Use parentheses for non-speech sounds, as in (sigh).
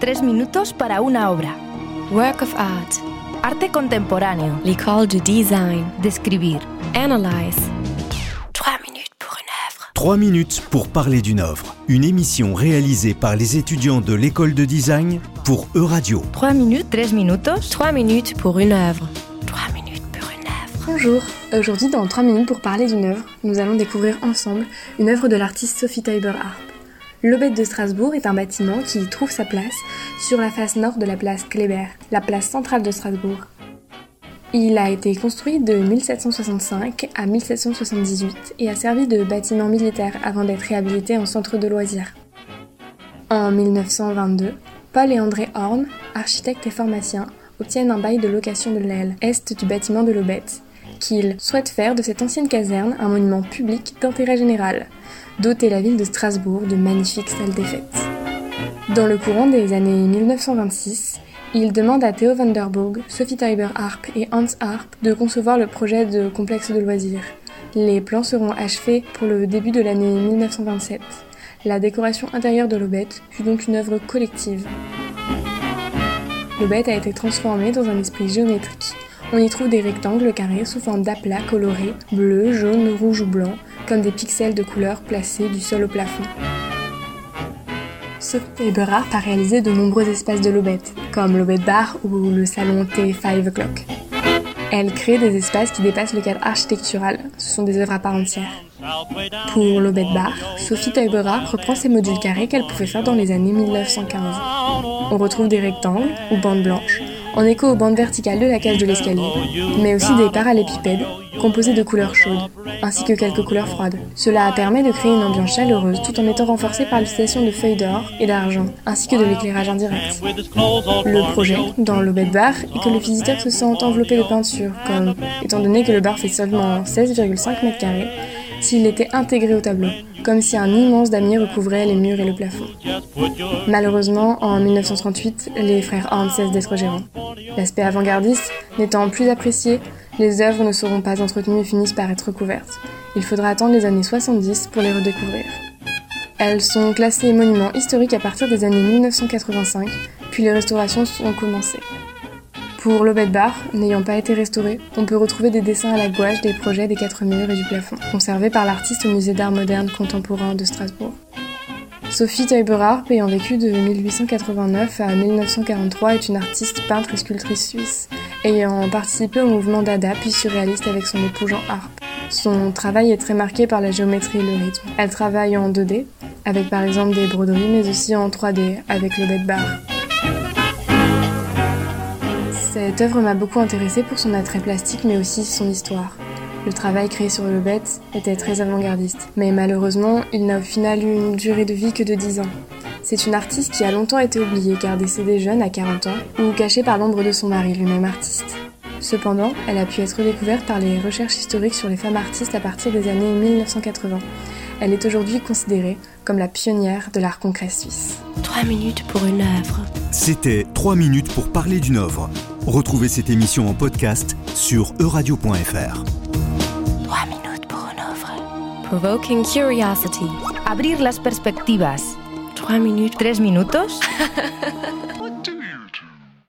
Tres minutos para una obra. Work of art. Arte contemporáneo. L'école du design. Describir. Analyze. Trois minutes pour une œuvre. Trois minutes pour parler d'une œuvre. Une émission réalisée par les étudiants de l'école de design pour Euradio. Trois minutes, tres minutos. Trois minutes pour une œuvre. Trois minutes pour une œuvre. Bonjour, aujourd'hui dans 3 minutes pour parler d'une œuvre, nous allons découvrir ensemble une œuvre de l'artiste Sophie Teuber Harp. L'Aubette de Strasbourg est un bâtiment qui trouve sa place sur la face nord de la place Kléber, la place centrale de Strasbourg. Il a été construit de 1765 à 1778 et a servi de bâtiment militaire avant d'être réhabilité en centre de loisirs. En 1922, Paul et André Horn, architectes et pharmaciens, obtiennent un bail de location de l'aile est du bâtiment de l'Aubette, qu'ils souhaitent faire de cette ancienne caserne un monument public d'intérêt général, doter la ville de Strasbourg de magnifiques salles des fêtes. Dans le courant des années 1926, il demande à Theo van der Burg, Sophie Teuber Harp et Hans Harp de concevoir le projet de complexe de loisirs. Les plans seront achevés pour le début de l'année 1927. La décoration intérieure de l'Aubette fut donc une œuvre collective. L'Aubette a été transformée dans un esprit géométrique. On y trouve des rectangles carrés sous forme d'aplats colorés, bleu, jaune, rouge ou blanc, comme des pixels de couleurs placés du sol au plafond. Sophie Eberhardt a réalisé de nombreux espaces de l'Aubette, comme l'Aubette Bar ou le salon T5 O'Clock. Elle crée des espaces qui dépassent le cadre architectural, ce sont des œuvres à part entière. Pour l'Aubette Bar, Sophie Teuberat reprend ces modules carrés qu'elle pouvait faire dans les années 1915. On retrouve des rectangles ou bandes blanches, en écho aux bandes verticales de la cage de l'escalier, mais aussi des parallépipèdes composés de couleurs chaudes, ainsi que quelques couleurs froides. Cela permet de créer une ambiance chaleureuse tout en étant renforcée par l'utilisation de feuilles d'or et d'argent, ainsi que de l'éclairage indirect. Le projet, dans le bed bar, est que le visiteur se sente enveloppé de peinture, comme, étant donné que le bar fait seulement 16,5 mètres carrés, s'il était intégré au tableau, comme si un immense damier recouvrait les murs et le plafond. Malheureusement, en 1938, les frères Hans cessent d'être gérants. L'aspect avant-gardiste n'étant plus apprécié, les œuvres ne seront pas entretenues et finissent par être recouvertes. Il faudra attendre les années 70 pour les redécouvrir. Elles sont classées monuments historiques à partir des années 1985, puis les restaurations sont commencées. Pour l'Obet Bar, n'ayant pas été restauré, on peut retrouver des dessins à la gouache des projets des quatre murs et du plafond, conservés par l'artiste au musée d'art moderne contemporain de Strasbourg. Sophie Teuber-Harp, ayant vécu de 1889 à 1943, est une artiste peintre et sculptrice suisse, ayant participé au mouvement Dada puis surréaliste avec son époux Jean Harp. Son travail est très marqué par la géométrie et le rythme. Elle travaille en 2D, avec par exemple des broderies, mais aussi en 3D, avec le bed bar. Cette œuvre m'a beaucoup intéressée pour son attrait plastique, mais aussi son histoire. Le travail créé sur le bête était très avant-gardiste, mais malheureusement, il n'a au final eu une durée de vie que de 10 ans. C'est une artiste qui a longtemps été oubliée car décédée jeune à 40 ans ou cachée par l'ombre de son mari, lui-même artiste. Cependant, elle a pu être redécouverte par les recherches historiques sur les femmes artistes à partir des années 1980. Elle est aujourd'hui considérée comme la pionnière de l'art concret suisse. Trois minutes pour une œuvre. C'était 3 minutes pour parler d'une œuvre. Retrouvez cette émission en podcast sur euradio.fr. Trois minutes pour une œuvre. Provoking curiosity. Abrir las perspectivas. Trois minutes. Tres minutos? (laughs)